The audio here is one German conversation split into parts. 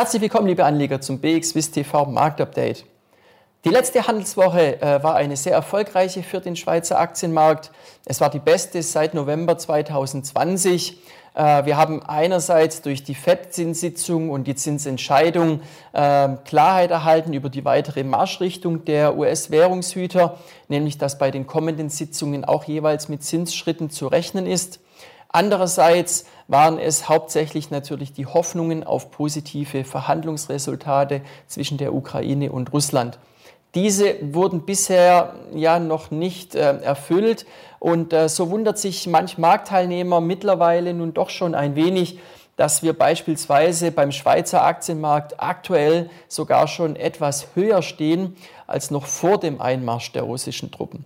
Herzlich willkommen, liebe Anleger, zum BXWIST TV Marktupdate. Die letzte Handelswoche äh, war eine sehr erfolgreiche für den Schweizer Aktienmarkt. Es war die beste seit November 2020. Äh, wir haben einerseits durch die FED-Zinssitzung und die Zinsentscheidung äh, Klarheit erhalten über die weitere Marschrichtung der US-Währungshüter, nämlich dass bei den kommenden Sitzungen auch jeweils mit Zinsschritten zu rechnen ist. Andererseits waren es hauptsächlich natürlich die Hoffnungen auf positive Verhandlungsresultate zwischen der Ukraine und Russland. Diese wurden bisher ja noch nicht äh, erfüllt und äh, so wundert sich manch Marktteilnehmer mittlerweile nun doch schon ein wenig, dass wir beispielsweise beim Schweizer Aktienmarkt aktuell sogar schon etwas höher stehen als noch vor dem Einmarsch der russischen Truppen.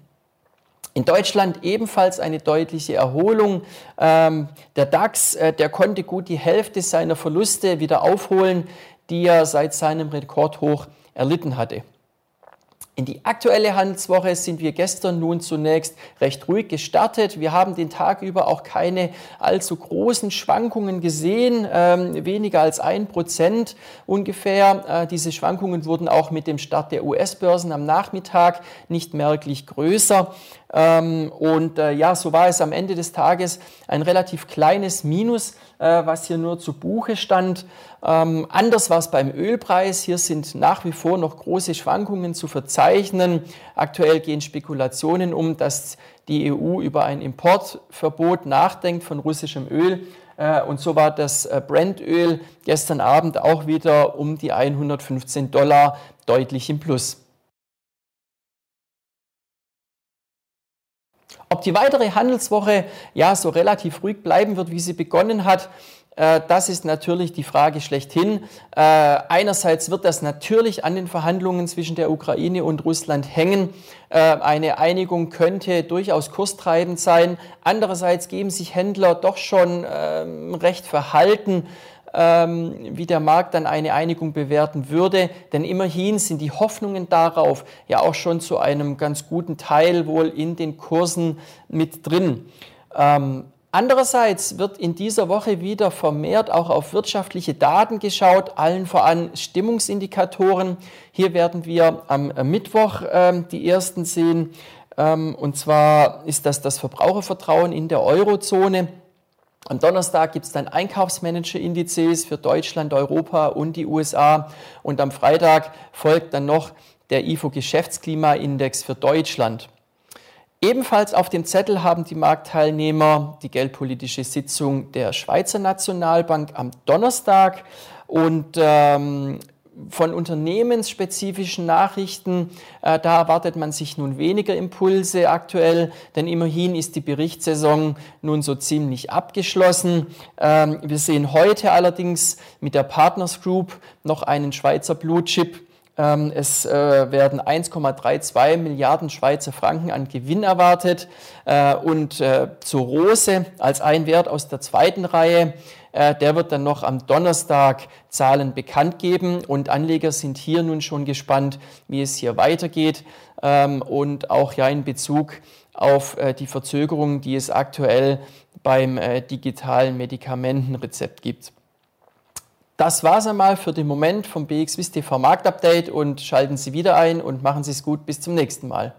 In Deutschland ebenfalls eine deutliche Erholung. Ähm, der DAX, äh, der konnte gut die Hälfte seiner Verluste wieder aufholen, die er seit seinem Rekordhoch erlitten hatte. In die aktuelle Handelswoche sind wir gestern nun zunächst recht ruhig gestartet. Wir haben den Tag über auch keine allzu großen Schwankungen gesehen, ähm, weniger als ein Prozent ungefähr. Äh, diese Schwankungen wurden auch mit dem Start der US-Börsen am Nachmittag nicht merklich größer. Ähm, und äh, ja, so war es am Ende des Tages ein relativ kleines Minus, äh, was hier nur zu Buche stand. Ähm, anders war es beim Ölpreis. Hier sind nach wie vor noch große Schwankungen zu verzeichnen. Aktuell gehen Spekulationen um, dass die EU über ein Importverbot nachdenkt von russischem Öl. Äh, und so war das Brandöl gestern Abend auch wieder um die 115 Dollar deutlich im Plus. Die weitere Handelswoche ja so relativ ruhig bleiben wird, wie sie begonnen hat, äh, das ist natürlich die Frage schlechthin. Äh, einerseits wird das natürlich an den Verhandlungen zwischen der Ukraine und Russland hängen. Äh, eine Einigung könnte durchaus kurstreibend sein. Andererseits geben sich Händler doch schon ähm, recht verhalten wie der Markt dann eine Einigung bewerten würde. Denn immerhin sind die Hoffnungen darauf ja auch schon zu einem ganz guten Teil wohl in den Kursen mit drin. Ähm, Andererseits wird in dieser Woche wieder vermehrt auch auf wirtschaftliche Daten geschaut, allen voran Stimmungsindikatoren. Hier werden wir am Mittwoch ähm, die ersten sehen. Ähm, und zwar ist das das Verbrauchervertrauen in der Eurozone. Am Donnerstag gibt es dann Einkaufsmanager-Indizes für Deutschland, Europa und die USA. Und am Freitag folgt dann noch der IFO-Geschäftsklimaindex für Deutschland. Ebenfalls auf dem Zettel haben die Marktteilnehmer die geldpolitische Sitzung der Schweizer Nationalbank am Donnerstag. Und ähm, von unternehmensspezifischen Nachrichten, äh, da erwartet man sich nun weniger Impulse aktuell, denn immerhin ist die Berichtssaison nun so ziemlich abgeschlossen. Ähm, wir sehen heute allerdings mit der Partners Group noch einen Schweizer Blue Chip. Ähm, es äh, werden 1,32 Milliarden Schweizer Franken an Gewinn erwartet äh, und äh, zur Rose als ein Wert aus der zweiten Reihe der wird dann noch am Donnerstag Zahlen bekannt geben und Anleger sind hier nun schon gespannt, wie es hier weitergeht ähm, und auch ja in Bezug auf äh, die Verzögerung, die es aktuell beim äh, digitalen Medikamentenrezept gibt. Das war es einmal für den Moment vom BXWIST TV Marktupdate und schalten Sie wieder ein und machen Sie es gut. Bis zum nächsten Mal.